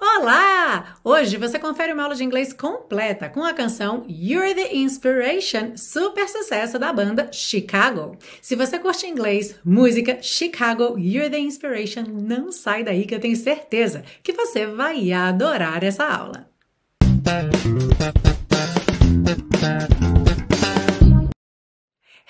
Olá! Hoje você confere uma aula de inglês completa com a canção You're the Inspiration, super sucesso da banda Chicago. Se você curte inglês, música, Chicago, You're the Inspiration, não sai daí que eu tenho certeza que você vai adorar essa aula.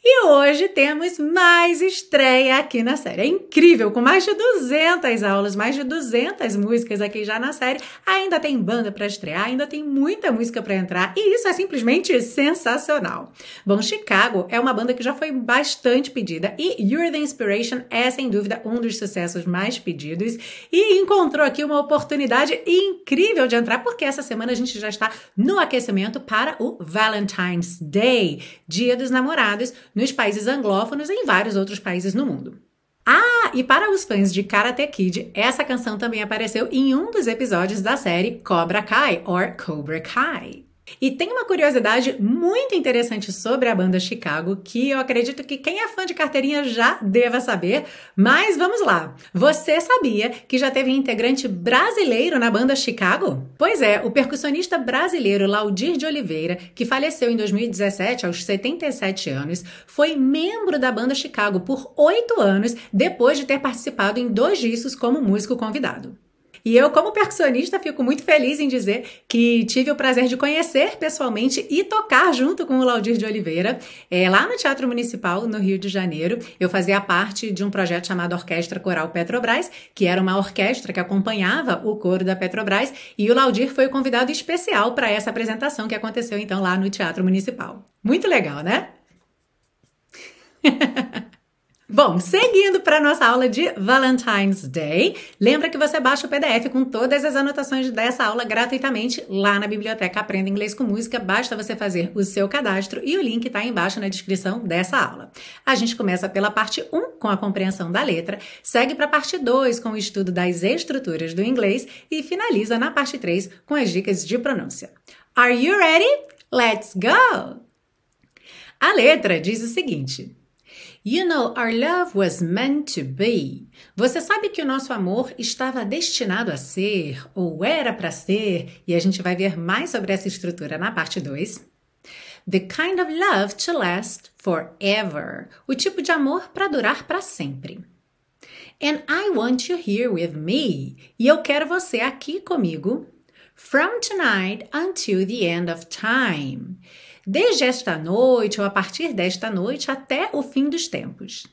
E hoje temos mais estreia aqui na série. É incrível, com mais de 200 aulas, mais de 200 músicas aqui já na série. Ainda tem banda para estrear, ainda tem muita música para entrar e isso é simplesmente sensacional. Bom, Chicago é uma banda que já foi bastante pedida e You're the Inspiration é sem dúvida um dos sucessos mais pedidos e encontrou aqui uma oportunidade incrível de entrar porque essa semana a gente já está no aquecimento para o Valentine's Day, Dia dos Namorados nos países anglófonos e em vários outros países no mundo. Ah, e para os fãs de Karate Kid, essa canção também apareceu em um dos episódios da série Cobra Kai, or Cobra Kai. E tem uma curiosidade muito interessante sobre a banda Chicago que eu acredito que quem é fã de carteirinha já deva saber, mas vamos lá. Você sabia que já teve integrante brasileiro na banda Chicago? Pois é, o percussionista brasileiro Laudir de Oliveira, que faleceu em 2017 aos 77 anos, foi membro da banda Chicago por oito anos depois de ter participado em dois discos como músico convidado. E eu, como percussionista, fico muito feliz em dizer que tive o prazer de conhecer pessoalmente e tocar junto com o Laudir de Oliveira, é, lá no Teatro Municipal, no Rio de Janeiro. Eu fazia parte de um projeto chamado Orquestra Coral Petrobras, que era uma orquestra que acompanhava o coro da Petrobras, e o Laudir foi o convidado especial para essa apresentação que aconteceu então lá no Teatro Municipal. Muito legal, né? Bom, seguindo para nossa aula de Valentine's Day, lembra que você baixa o PDF com todas as anotações dessa aula gratuitamente lá na biblioteca Aprenda Inglês com Música. Basta você fazer o seu cadastro e o link está embaixo na descrição dessa aula. A gente começa pela parte 1 com a compreensão da letra, segue para a parte 2 com o estudo das estruturas do inglês e finaliza na parte 3 com as dicas de pronúncia. Are you ready? Let's go! A letra diz o seguinte. You know, our love was meant to be. Você sabe que o nosso amor estava destinado a ser, ou era para ser, e a gente vai ver mais sobre essa estrutura na parte 2. The kind of love to last forever. O tipo de amor para durar para sempre. And I want you here with me. E eu quero você aqui comigo. From tonight until the end of time desde esta noite ou a partir desta noite até o fim dos tempos.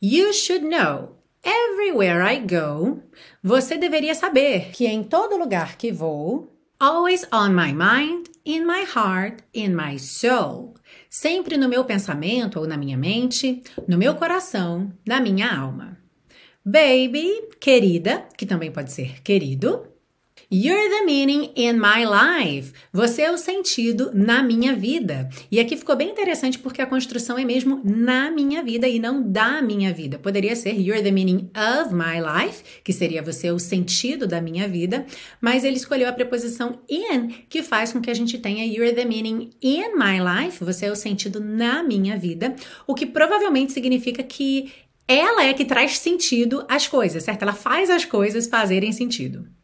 You should know. Everywhere I go, você deveria saber que em todo lugar que vou, always on my mind, in my heart, in my soul. Sempre no meu pensamento ou na minha mente, no meu coração, na minha alma. Baby, querida, que também pode ser querido. You're the meaning in my life. Você é o sentido na minha vida. E aqui ficou bem interessante porque a construção é mesmo na minha vida e não da minha vida. Poderia ser You're the meaning of my life, que seria você é o sentido da minha vida, mas ele escolheu a preposição in, que faz com que a gente tenha You're the meaning in my life. Você é o sentido na minha vida, o que provavelmente significa que ela é que traz sentido às coisas, certo? Ela faz as coisas fazerem sentido.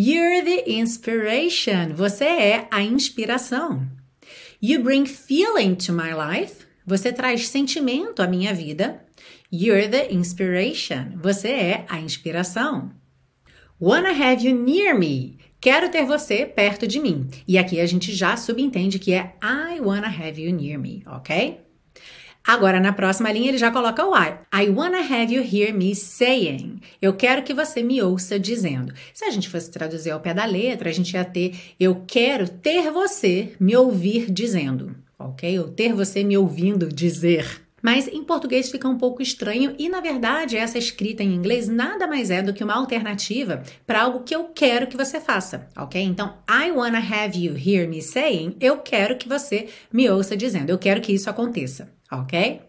You're the inspiration. Você é a inspiração. You bring feeling to my life. Você traz sentimento à minha vida. You're the inspiration. Você é a inspiração. Wanna have you near me. Quero ter você perto de mim. E aqui a gente já subentende que é I wanna have you near me, ok? Agora, na próxima linha, ele já coloca o I. I wanna have you hear me saying. Eu quero que você me ouça dizendo. Se a gente fosse traduzir ao pé da letra, a gente ia ter eu quero ter você me ouvir dizendo, ok? Ou ter você me ouvindo dizer. Mas em português fica um pouco estranho e, na verdade, essa escrita em inglês nada mais é do que uma alternativa para algo que eu quero que você faça, ok? Então, I wanna have you hear me saying, eu quero que você me ouça dizendo, eu quero que isso aconteça ok?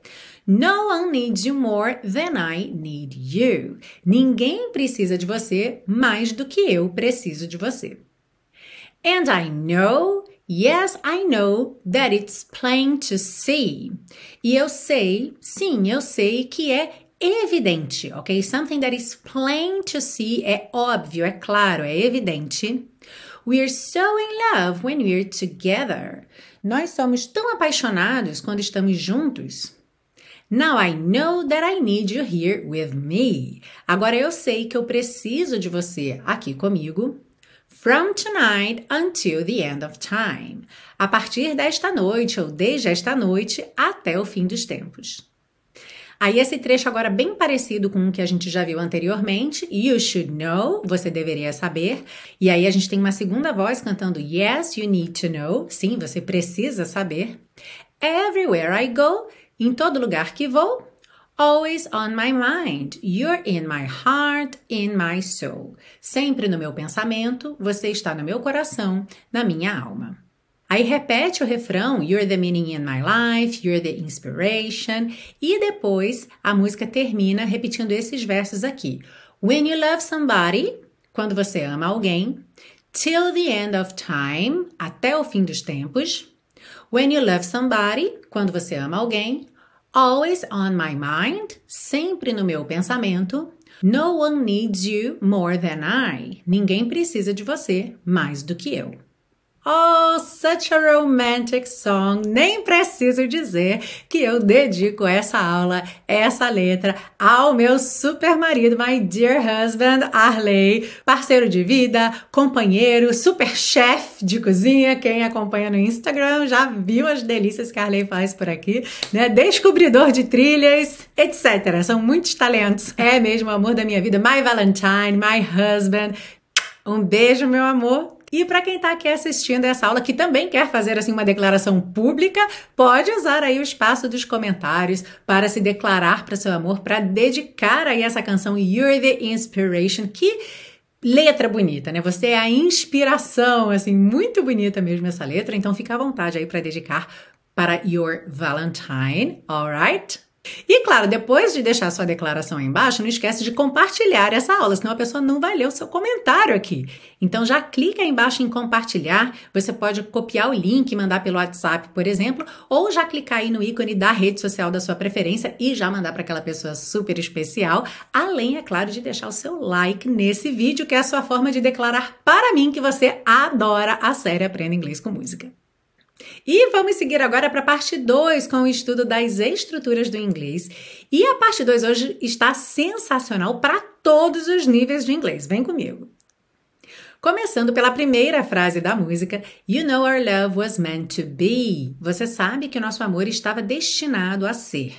No one needs you more than I need you. Ninguém precisa de você mais do que eu preciso de você. And I know, yes, I know that it's plain to see. E eu sei, sim, eu sei que é evidente, ok? Something that is plain to see é óbvio, é claro, é evidente. We're so in love when we're together. Nós somos tão apaixonados quando estamos juntos. Now I know that I need you here with me. Agora eu sei que eu preciso de você aqui comigo. From tonight until the end of time. A partir desta noite ou desde esta noite até o fim dos tempos. Aí esse trecho agora bem parecido com o que a gente já viu anteriormente. You should know, você deveria saber. E aí a gente tem uma segunda voz cantando Yes, you need to know. Sim, você precisa saber. Everywhere I go, em todo lugar que vou. Always on my mind. You're in my heart, in my soul. Sempre no meu pensamento, você está no meu coração, na minha alma. Aí repete o refrão You're the meaning in my life, you're the inspiration. E depois a música termina repetindo esses versos aqui. When you love somebody, quando você ama alguém. Till the end of time, até o fim dos tempos. When you love somebody, quando você ama alguém. Always on my mind, sempre no meu pensamento. No one needs you more than I. Ninguém precisa de você mais do que eu. Oh, such a romantic song! Nem preciso dizer que eu dedico essa aula, essa letra, ao meu super marido, my dear husband, Arley, parceiro de vida, companheiro, super chef de cozinha. Quem acompanha no Instagram já viu as delícias que Arley faz por aqui, né? Descobridor de trilhas, etc. São muitos talentos. É mesmo o amor da minha vida, my Valentine, my husband. Um beijo, meu amor. E para quem está aqui assistindo essa aula, que também quer fazer assim uma declaração pública, pode usar aí o espaço dos comentários para se declarar para seu amor, para dedicar aí essa canção You're the Inspiration, que letra bonita, né? Você é a inspiração, assim, muito bonita mesmo essa letra, então fica à vontade aí para dedicar para Your Valentine, alright? E claro, depois de deixar sua declaração aí embaixo, não esquece de compartilhar essa aula, senão a pessoa não vai ler o seu comentário aqui. Então já clica aí embaixo em compartilhar, você pode copiar o link e mandar pelo WhatsApp, por exemplo, ou já clicar aí no ícone da rede social da sua preferência e já mandar para aquela pessoa super especial, além, é claro, de deixar o seu like nesse vídeo, que é a sua forma de declarar para mim que você adora a série Aprenda Inglês com Música. E vamos seguir agora para a parte 2 com o estudo das estruturas do inglês. E a parte 2 hoje está sensacional para todos os níveis de inglês. Vem comigo. Começando pela primeira frase da música, You know our love was meant to be. Você sabe que o nosso amor estava destinado a ser.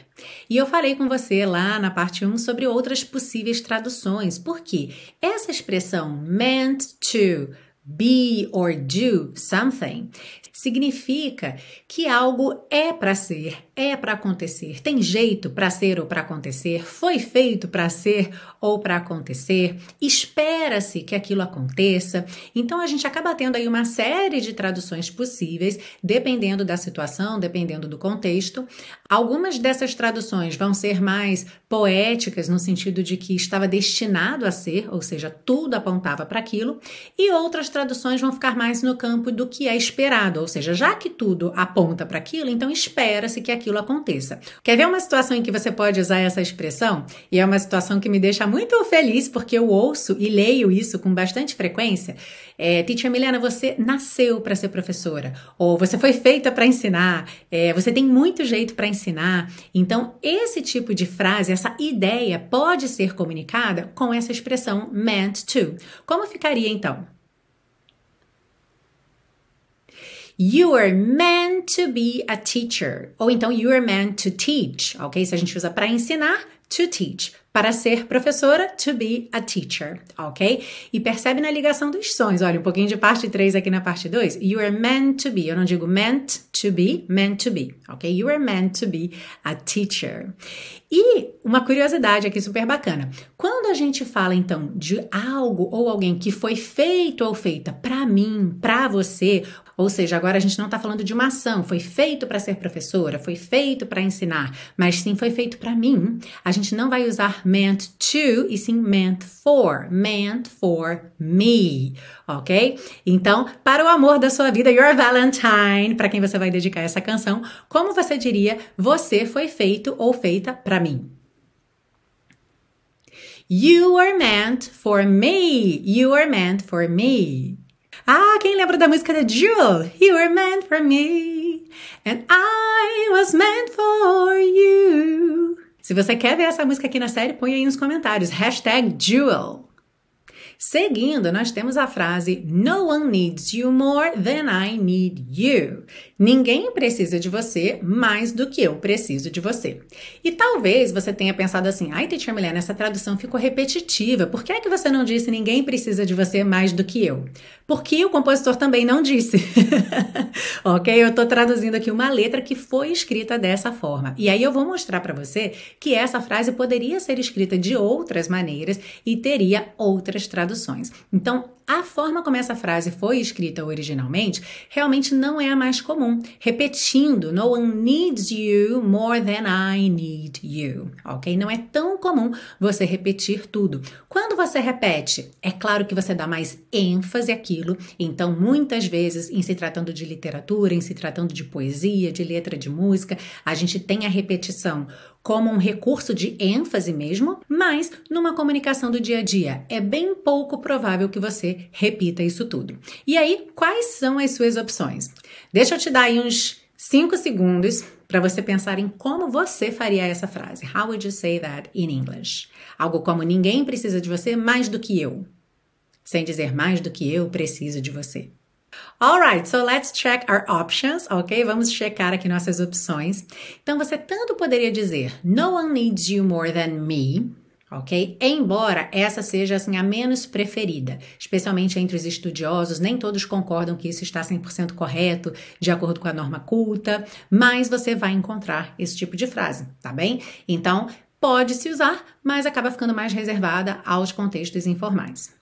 E eu falei com você lá na parte 1 sobre outras possíveis traduções, porque essa expressão meant to be or do something significa que algo é para ser, é para acontecer, tem jeito para ser ou para acontecer, foi feito para ser ou para acontecer, espera-se que aquilo aconteça. Então a gente acaba tendo aí uma série de traduções possíveis, dependendo da situação, dependendo do contexto. Algumas dessas traduções vão ser mais poéticas no sentido de que estava destinado a ser, ou seja, tudo apontava para aquilo, e outras traduções vão ficar mais no campo do que é esperado, ou seja, já que tudo aponta para aquilo, então espera-se que aquilo aconteça. Quer ver uma situação em que você pode usar essa expressão? E é uma situação que me deixa muito feliz porque eu ouço e leio isso com bastante frequência. É, Teacher Milena, você nasceu para ser professora, ou você foi feita para ensinar, é, você tem muito jeito para ensinar. Então, esse tipo de frase, essa ideia, pode ser comunicada com essa expressão meant to. Como ficaria então? You are meant to be a teacher. Ou então, you are meant to teach, ok? Se a gente usa para ensinar, to teach. Para ser professora, to be a teacher, ok? E percebe na ligação dos sons. Olha, um pouquinho de parte 3 aqui na parte 2. You are meant to be. Eu não digo meant to be, meant to be, ok? You are meant to be a teacher. E uma curiosidade aqui super bacana. Quando a gente fala então de algo ou alguém que foi feito ou feita para mim, para você, ou seja, agora a gente não está falando de uma ação, foi feito para ser professora, foi feito para ensinar, mas sim foi feito para mim, a gente não vai usar usar meant to e sim meant for. Meant for me, ok? Então, para o amor da sua vida, Your Valentine, para quem você vai dedicar essa canção, como você diria, você foi feito ou feita para mim? You were meant for me. You were meant for me. Ah, quem lembra da música da Jewel? You were meant for me. And I was meant for. Se você quer ver essa música aqui na série, põe aí nos comentários. Hashtag Jewel. Seguindo, nós temos a frase No one needs you more than I need you. Ninguém precisa de você mais do que eu preciso de você. E talvez você tenha pensado assim: ai, Teacher Milena, essa tradução ficou repetitiva. Por que é que você não disse ninguém precisa de você mais do que eu? Porque o compositor também não disse. ok? Eu estou traduzindo aqui uma letra que foi escrita dessa forma. E aí eu vou mostrar para você que essa frase poderia ser escrita de outras maneiras e teria outras traduções. Então, a forma como essa frase foi escrita originalmente realmente não é a mais comum. Repetindo, no one needs you more than I need you, ok? Não é tão comum você repetir tudo. Quando você repete, é claro que você dá mais ênfase àquilo, então muitas vezes, em se tratando de literatura, em se tratando de poesia, de letra de música, a gente tem a repetição como um recurso de ênfase mesmo, mas numa comunicação do dia a dia é bem pouco provável que você repita isso tudo. E aí, quais são as suas opções? Deixa eu te dar aí uns 5 segundos para você pensar em como você faria essa frase. How would you say that in English? Algo como ninguém precisa de você mais do que eu. Sem dizer mais do que eu preciso de você. Alright, so let's check our options, ok? Vamos checar aqui nossas opções. Então você tanto poderia dizer No one needs you more than me, ok? Embora essa seja assim a menos preferida, especialmente entre os estudiosos, nem todos concordam que isso está 100% correto, de acordo com a norma culta, mas você vai encontrar esse tipo de frase, tá bem? Então, pode se usar, mas acaba ficando mais reservada aos contextos informais.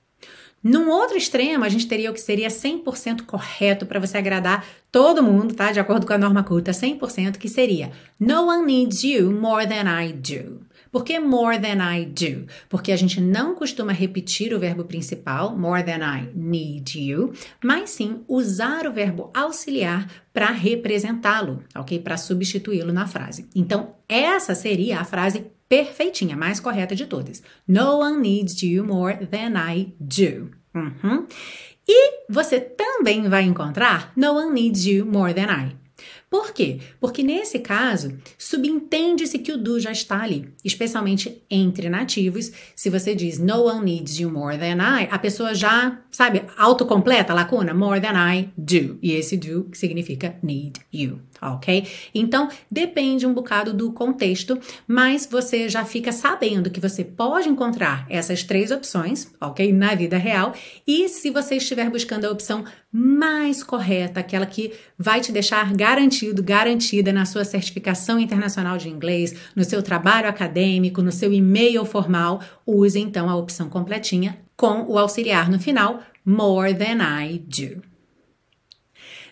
Num outro extremo, a gente teria o que seria 100% correto para você agradar todo mundo, tá? De acordo com a norma culta, 100%, que seria No one needs you more than I do. Por que more than I do? Porque a gente não costuma repetir o verbo principal, more than I need you, mas sim usar o verbo auxiliar para representá-lo, ok? Para substituí-lo na frase. Então, essa seria a frase perfeitinha, mais correta de todas. No one needs you more than I do. Uhum. E você também vai encontrar No one needs you more than I. Por quê? Porque nesse caso, subentende-se que o do já está ali, especialmente entre nativos. Se você diz no one needs you more than I, a pessoa já, sabe, autocompleta a lacuna, more than I do. E esse do significa need you, ok? Então, depende um bocado do contexto, mas você já fica sabendo que você pode encontrar essas três opções, ok? Na vida real. E se você estiver buscando a opção mais correta, aquela que vai te deixar garantido, garantida na sua certificação internacional de inglês, no seu trabalho acadêmico, no seu e-mail formal, use então a opção completinha com o auxiliar no final, more than I do.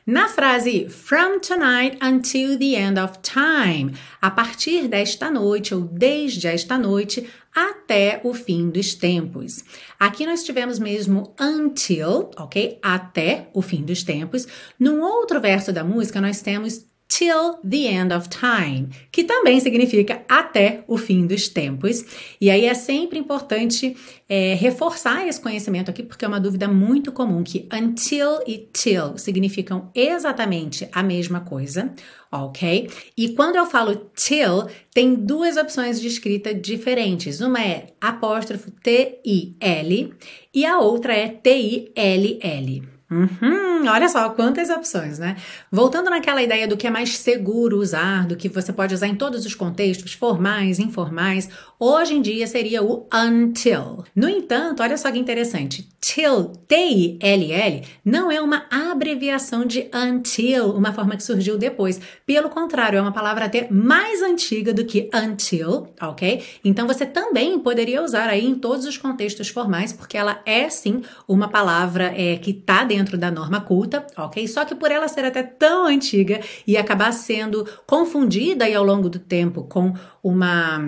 Na frase from tonight until the end of time, a partir desta noite ou desde esta noite até o fim dos tempos. Aqui nós tivemos mesmo until, ok? Até o fim dos tempos. Num outro verso da música nós temos till the end of time, que também significa até o fim dos tempos. E aí é sempre importante é, reforçar esse conhecimento aqui, porque é uma dúvida muito comum que until e till significam exatamente a mesma coisa, ok? E quando eu falo till, tem duas opções de escrita diferentes. Uma é apóstrofo T-I-L e a outra é T-I-L-L. Uhum, olha só quantas opções, né? Voltando naquela ideia do que é mais seguro usar, do que você pode usar em todos os contextos, formais, informais, hoje em dia seria o until. No entanto, olha só que interessante, till, T-I-L-L, não é uma abreviação de until, uma forma que surgiu depois. Pelo contrário, é uma palavra até mais antiga do que until, ok? Então você também poderia usar aí em todos os contextos formais, porque ela é sim uma palavra é, que está dentro dentro da norma culta, ok? Só que por ela ser até tão antiga e acabar sendo confundida aí ao longo do tempo com uma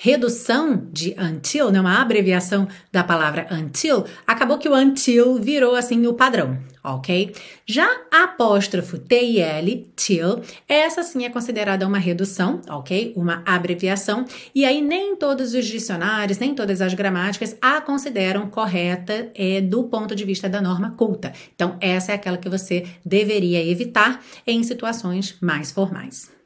redução de until, né, uma abreviação da palavra until, acabou que o until virou assim o padrão, ok? Já a apóstrofo T-I-L, till, essa sim é considerada uma redução, ok? Uma abreviação, e aí nem todos os dicionários, nem todas as gramáticas a consideram correta é, do ponto de vista da norma culta. Então, essa é aquela que você deveria evitar em situações mais formais.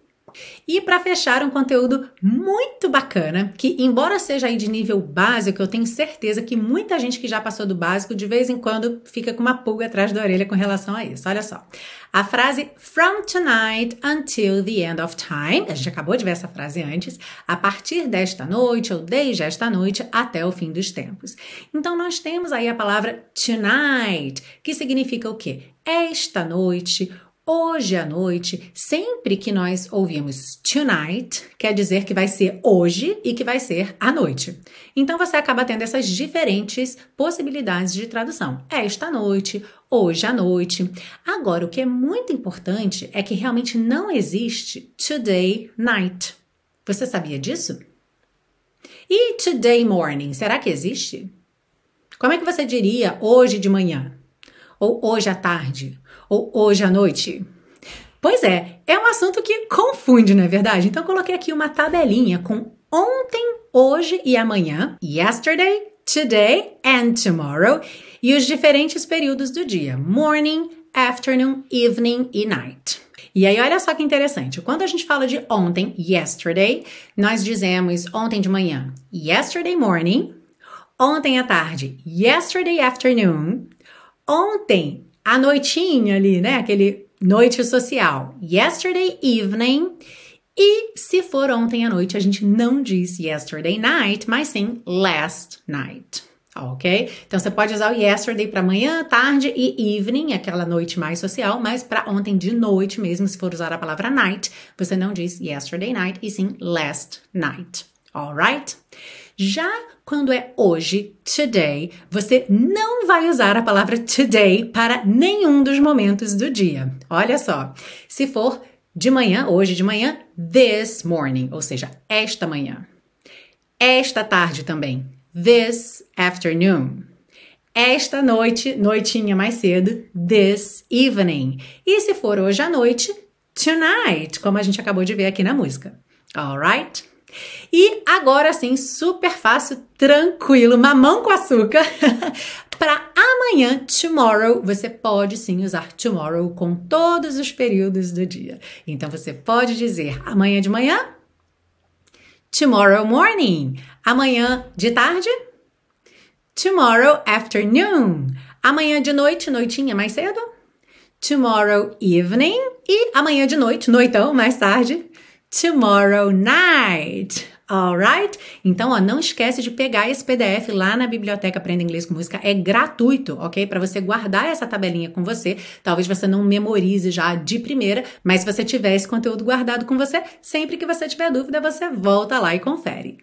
E para fechar, um conteúdo muito bacana, que embora seja aí de nível básico, eu tenho certeza que muita gente que já passou do básico de vez em quando fica com uma pulga atrás da orelha com relação a isso. Olha só. A frase from tonight until the end of time, a gente acabou de ver essa frase antes, a partir desta noite ou desde esta noite até o fim dos tempos. Então nós temos aí a palavra tonight, que significa o quê? Esta noite Hoje à noite, sempre que nós ouvimos tonight, quer dizer que vai ser hoje e que vai ser à noite. Então você acaba tendo essas diferentes possibilidades de tradução. Esta noite, hoje à noite. Agora, o que é muito importante é que realmente não existe today night. Você sabia disso? E today morning, será que existe? Como é que você diria hoje de manhã? Ou hoje à tarde? ou hoje à noite? Pois é, é um assunto que confunde, não é verdade? Então coloquei aqui uma tabelinha com ontem, hoje e amanhã, yesterday, today and tomorrow, e os diferentes períodos do dia: morning, afternoon, evening e night. E aí, olha só que interessante. Quando a gente fala de ontem, yesterday, nós dizemos ontem de manhã, yesterday morning, ontem à tarde, yesterday afternoon, ontem a noitinha ali, né? Aquele noite social. Yesterday evening. E se for ontem à noite, a gente não diz yesterday night, mas sim last night. Ok? Então você pode usar o yesterday para manhã, tarde e evening, aquela noite mais social, mas para ontem de noite mesmo, se for usar a palavra night, você não diz yesterday night e sim last night. Alright? Já quando é hoje, today, você não vai usar a palavra today para nenhum dos momentos do dia. Olha só, se for de manhã, hoje de manhã, this morning, ou seja, esta manhã. Esta tarde também, this afternoon. Esta noite, noitinha mais cedo, this evening. E se for hoje à noite, tonight, como a gente acabou de ver aqui na música. Alright? E agora sim, super fácil, tranquilo, mamão com açúcar. Para amanhã, tomorrow, você pode sim usar tomorrow com todos os períodos do dia. Então você pode dizer amanhã de manhã, tomorrow morning. Amanhã de tarde, tomorrow afternoon. Amanhã de noite, noitinha mais cedo, tomorrow evening. E amanhã de noite, noitão mais tarde, tomorrow night. Alright? Então, ó, não esquece de pegar esse PDF lá na biblioteca Aprenda Inglês com Música. É gratuito, ok? Para você guardar essa tabelinha com você. Talvez você não memorize já de primeira, mas se você tiver esse conteúdo guardado com você, sempre que você tiver dúvida, você volta lá e confere.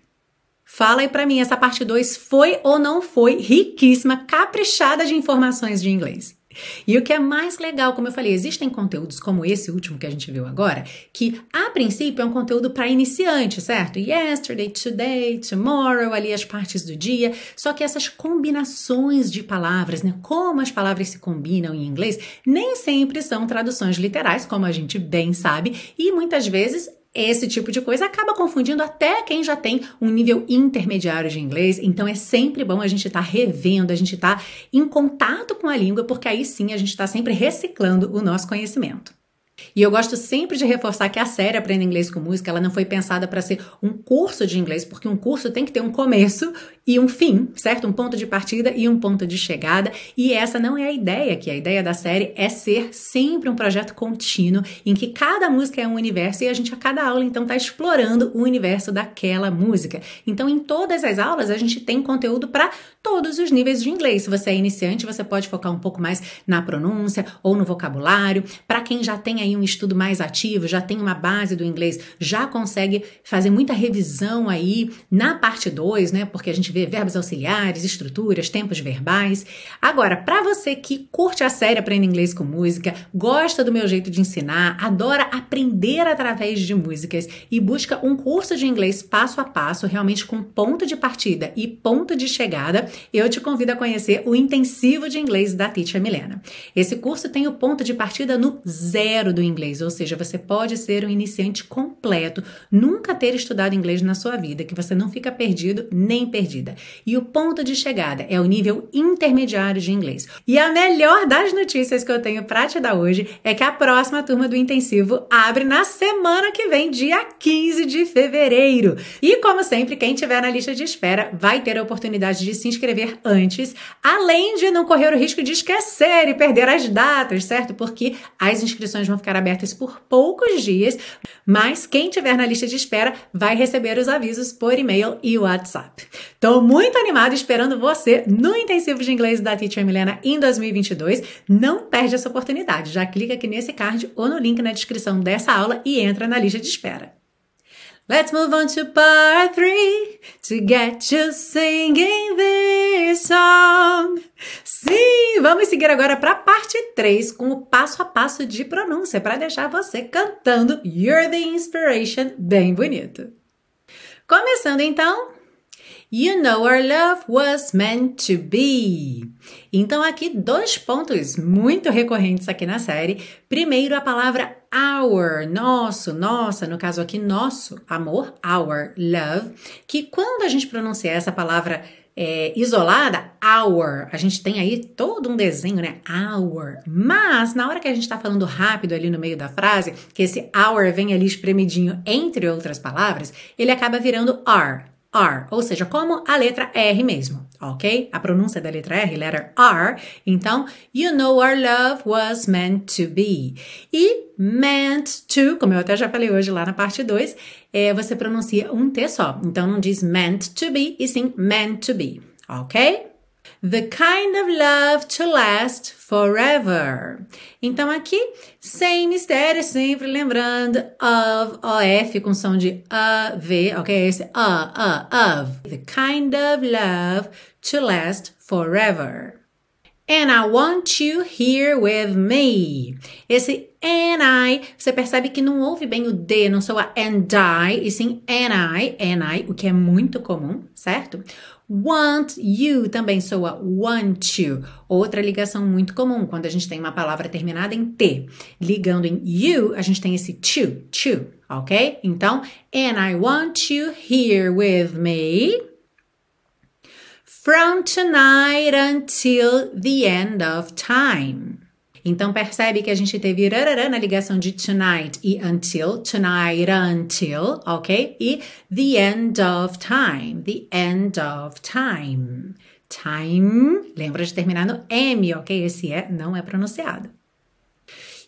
Fala aí para mim, essa parte 2 foi ou não foi riquíssima, caprichada de informações de inglês? E o que é mais legal, como eu falei, existem conteúdos como esse último que a gente viu agora, que a princípio é um conteúdo para iniciante, certo? Yesterday, today, tomorrow, ali as partes do dia. Só que essas combinações de palavras, né? Como as palavras se combinam em inglês, nem sempre são traduções literais, como a gente bem sabe, e muitas vezes esse tipo de coisa acaba confundindo até quem já tem um nível intermediário de inglês. Então é sempre bom a gente estar tá revendo, a gente estar tá em contato com a língua, porque aí sim a gente está sempre reciclando o nosso conhecimento. E eu gosto sempre de reforçar que a série Aprenda Inglês com Música, ela não foi pensada para ser um curso de inglês, porque um curso tem que ter um começo e um fim, certo? Um ponto de partida e um ponto de chegada. E essa não é a ideia aqui. A ideia da série é ser sempre um projeto contínuo, em que cada música é um universo e a gente a cada aula então está explorando o universo daquela música. Então, em todas as aulas, a gente tem conteúdo para todos os níveis de inglês. Se você é iniciante, você pode focar um pouco mais na pronúncia ou no vocabulário. Para quem já tem aí aí um estudo mais ativo, já tem uma base do inglês, já consegue fazer muita revisão aí na parte 2, né? Porque a gente vê verbos auxiliares, estruturas, tempos verbais. Agora, para você que curte a série Aprenda Inglês com Música, gosta do meu jeito de ensinar, adora aprender através de músicas e busca um curso de inglês passo a passo, realmente com ponto de partida e ponto de chegada, eu te convido a conhecer o intensivo de inglês da Teacher Milena. Esse curso tem o ponto de partida no zero do inglês, ou seja, você pode ser um iniciante completo, nunca ter estudado inglês na sua vida, que você não fica perdido nem perdida. E o ponto de chegada é o nível intermediário de inglês. E a melhor das notícias que eu tenho para te dar hoje é que a próxima turma do intensivo abre na semana que vem, dia 15 de fevereiro. E como sempre, quem tiver na lista de espera vai ter a oportunidade de se inscrever antes, além de não correr o risco de esquecer e perder as datas, certo? Porque as inscrições vão ficar abertas por poucos dias, mas quem tiver na lista de espera vai receber os avisos por e-mail e WhatsApp. Estou muito animada esperando você no intensivo de inglês da Teacher Milena em 2022. Não perde essa oportunidade. Já clica aqui nesse card ou no link na descrição dessa aula e entra na lista de espera. Let's move on to part three to get you singing this song. Sim, vamos seguir agora para a parte 3 com o passo a passo de pronúncia para deixar você cantando You're the Inspiration bem bonito. Começando então, You know our love was meant to be. Então, aqui dois pontos muito recorrentes aqui na série. Primeiro, a palavra our, nosso, nossa, no caso aqui, nosso amor, our love, que quando a gente pronuncia essa palavra é, isolada, our, a gente tem aí todo um desenho, né? Our. Mas, na hora que a gente está falando rápido ali no meio da frase, que esse our vem ali espremidinho entre outras palavras, ele acaba virando are. R, ou seja, como a letra R mesmo, ok? A pronúncia da letra R, letter R. Então, you know our love was meant to be. E meant to, como eu até já falei hoje lá na parte 2, é, você pronuncia um T só. Então, não diz meant to be, e sim meant to be, ok? The kind of love to last forever. Então aqui, sem mistério, sempre lembrando of, of com som de a, v, ok? Esse a, a, of. The kind of love to last forever. And I want you here with me. Esse and I, você percebe que não ouve bem o D, não soa and I, e sim and I, and I, o que é muito comum, certo? Want you também soa want you. Outra ligação muito comum, quando a gente tem uma palavra terminada em T. Ligando em you, a gente tem esse to, to, ok? Então, and I want you here with me from tonight until the end of time. Então percebe que a gente teve rarará na ligação de tonight e until, tonight until, ok? E the end of time, the end of time. Time, lembra de terminar no M, ok? Esse é não é pronunciado.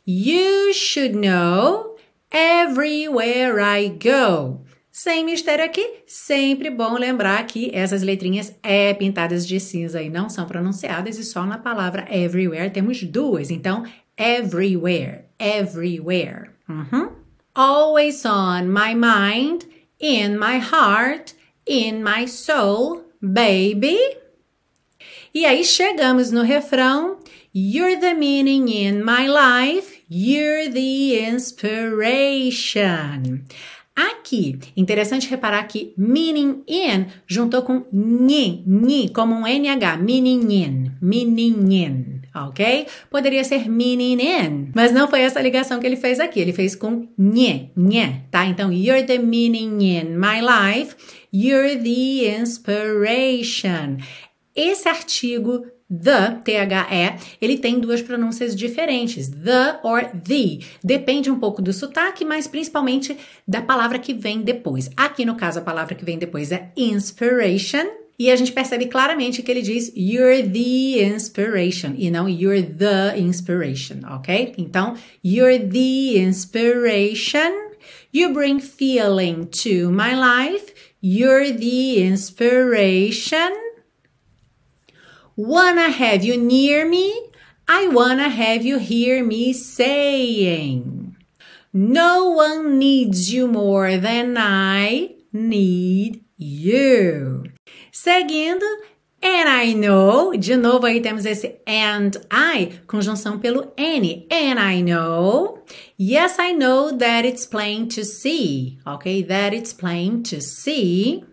You should know everywhere I go. Sem mistério aqui, sempre bom lembrar que essas letrinhas é pintadas de cinza e não são pronunciadas e só na palavra everywhere temos duas. Então, everywhere, everywhere. Uhum. Always on my mind, in my heart, in my soul, baby. E aí chegamos no refrão. You're the meaning in my life, you're the inspiration. Aqui, interessante reparar que meaning in juntou com ni, ni, como um NH, meaning in, meaning in, ok? Poderia ser meaning in, mas não foi essa ligação que ele fez aqui, ele fez com nhe, nhe, tá? Então, you're the meaning in my life, you're the inspiration. Esse artigo The, T-H-E, ele tem duas pronúncias diferentes, the or the. Depende um pouco do sotaque, mas principalmente da palavra que vem depois. Aqui no caso, a palavra que vem depois é inspiration. E a gente percebe claramente que ele diz you're the inspiration e não you're the inspiration, ok? Então, you're the inspiration. You bring feeling to my life. You're the inspiration. Wanna have you near me? I wanna have you hear me saying. No one needs you more than I need you. Seguindo, and I know, de novo aí temos esse and I, conjunção pelo N. And I know, yes, I know that it's plain to see, ok? That it's plain to see.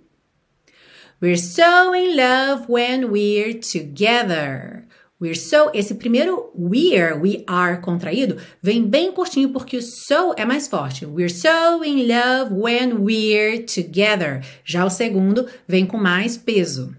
We're so in love when we're together. We're so, esse primeiro we're, we are contraído, vem bem curtinho porque o so é mais forte. We're so in love when we're together. Já o segundo vem com mais peso.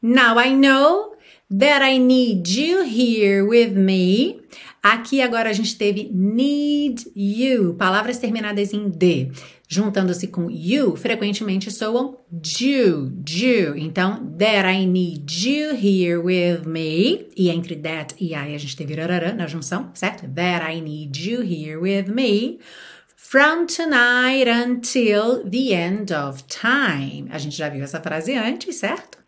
Now I know that I need you here with me. Aqui agora a gente teve need you, palavras terminadas em D juntando-se com you, frequentemente soam do, do. Então, that I need you here with me. E entre that e I a gente teve rarará na junção, certo? That I need you here with me. From tonight until the end of time. A gente já viu essa frase antes, certo?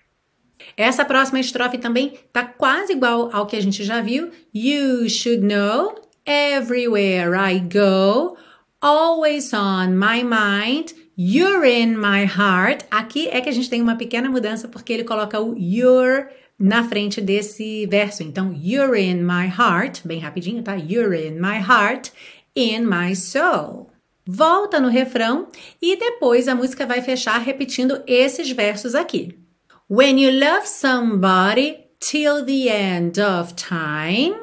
Essa próxima estrofe também tá quase igual ao que a gente já viu. You should know everywhere I go always on my mind, you're in my heart. Aqui é que a gente tem uma pequena mudança porque ele coloca o you're na frente desse verso. Então, you're in my heart, bem rapidinho, tá? You're in my heart, in my soul. Volta no refrão e depois a música vai fechar repetindo esses versos aqui. When you love somebody till the end of time,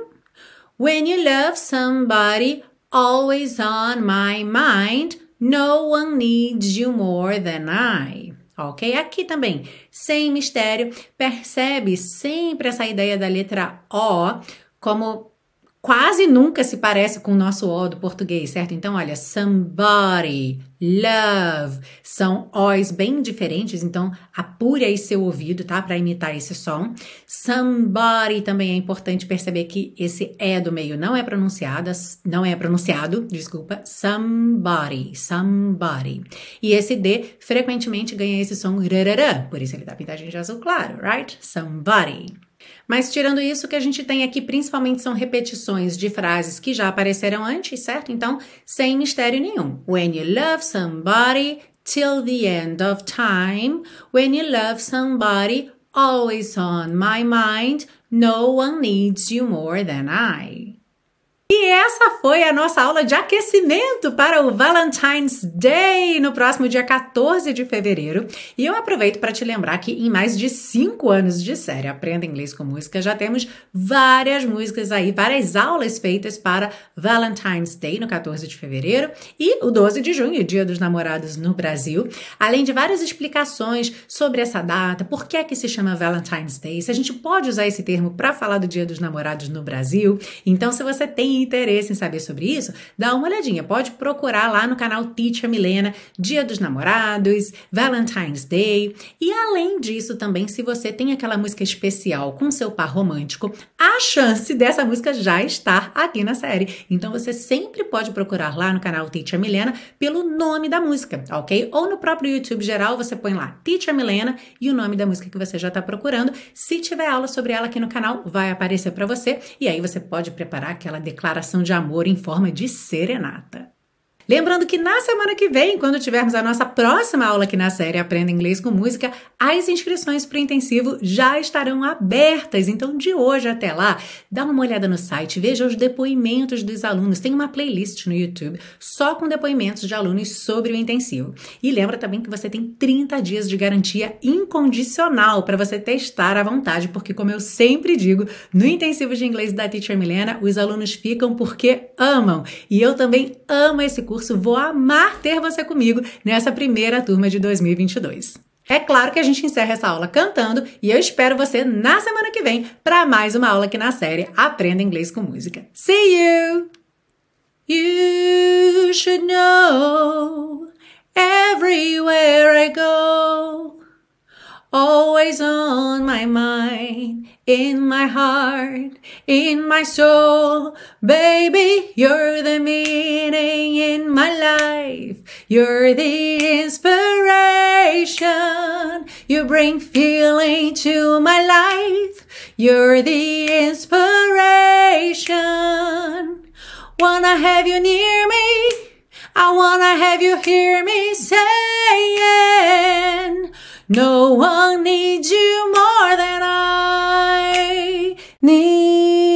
when you love somebody always on my mind. No one needs you more than I. Ok? Aqui também, sem mistério, percebe sempre essa ideia da letra O como quase nunca se parece com o nosso O do português, certo? Então, olha, somebody, love, são O's bem diferentes, então apure aí seu ouvido, tá? Para imitar esse som. Somebody também é importante perceber que esse E do meio não é pronunciado, não é pronunciado, desculpa, somebody, somebody. E esse D frequentemente ganha esse som rarará, por isso ele tá pintadinho de azul claro, right? Somebody. Mas tirando isso, o que a gente tem aqui principalmente são repetições de frases que já apareceram antes, certo? Então, sem mistério nenhum. When you love somebody till the end of time, when you love somebody always on my mind, no one needs you more than I. E essa foi a nossa aula de aquecimento para o Valentine's Day no próximo dia 14 de fevereiro. E eu aproveito para te lembrar que em mais de cinco anos de série Aprenda Inglês com Música já temos várias músicas aí, várias aulas feitas para Valentine's Day no 14 de fevereiro e o 12 de junho, Dia dos Namorados no Brasil, além de várias explicações sobre essa data, por que é que se chama Valentine's Day, se a gente pode usar esse termo para falar do Dia dos Namorados no Brasil. Então, se você tem interesse em saber sobre isso, dá uma olhadinha. Pode procurar lá no canal Teacher Milena, Dia dos Namorados, Valentine's Day. E além disso, também, se você tem aquela música especial com seu par romântico, a chance dessa música já estar aqui na série. Então você sempre pode procurar lá no canal Teacher Milena pelo nome da música, ok? Ou no próprio YouTube geral, você põe lá Teacher Milena e o nome da música que você já está procurando. Se tiver aula sobre ela aqui no canal, vai aparecer para você e aí você pode preparar aquela declaração declaração de amor em forma de serenata. Lembrando que na semana que vem, quando tivermos a nossa próxima aula aqui na série Aprenda Inglês com Música, as inscrições para o intensivo já estarão abertas. Então, de hoje até lá, dá uma olhada no site, veja os depoimentos dos alunos. Tem uma playlist no YouTube só com depoimentos de alunos sobre o intensivo. E lembra também que você tem 30 dias de garantia incondicional para você testar à vontade, porque, como eu sempre digo, no intensivo de inglês da Teacher Milena, os alunos ficam porque amam. E eu também amo esse curso curso Vou Amar Ter Você Comigo nessa primeira turma de 2022. É claro que a gente encerra essa aula cantando e eu espero você na semana que vem para mais uma aula aqui na série Aprenda Inglês com Música. See you! You should know everywhere I go. always on my mind, in my heart, in my soul. Baby, you're the meaning in my life. You're the inspiration. You bring feeling to my life. You're the inspiration. Wanna have you near me I wanna have you hear me saying, No one needs you more than I need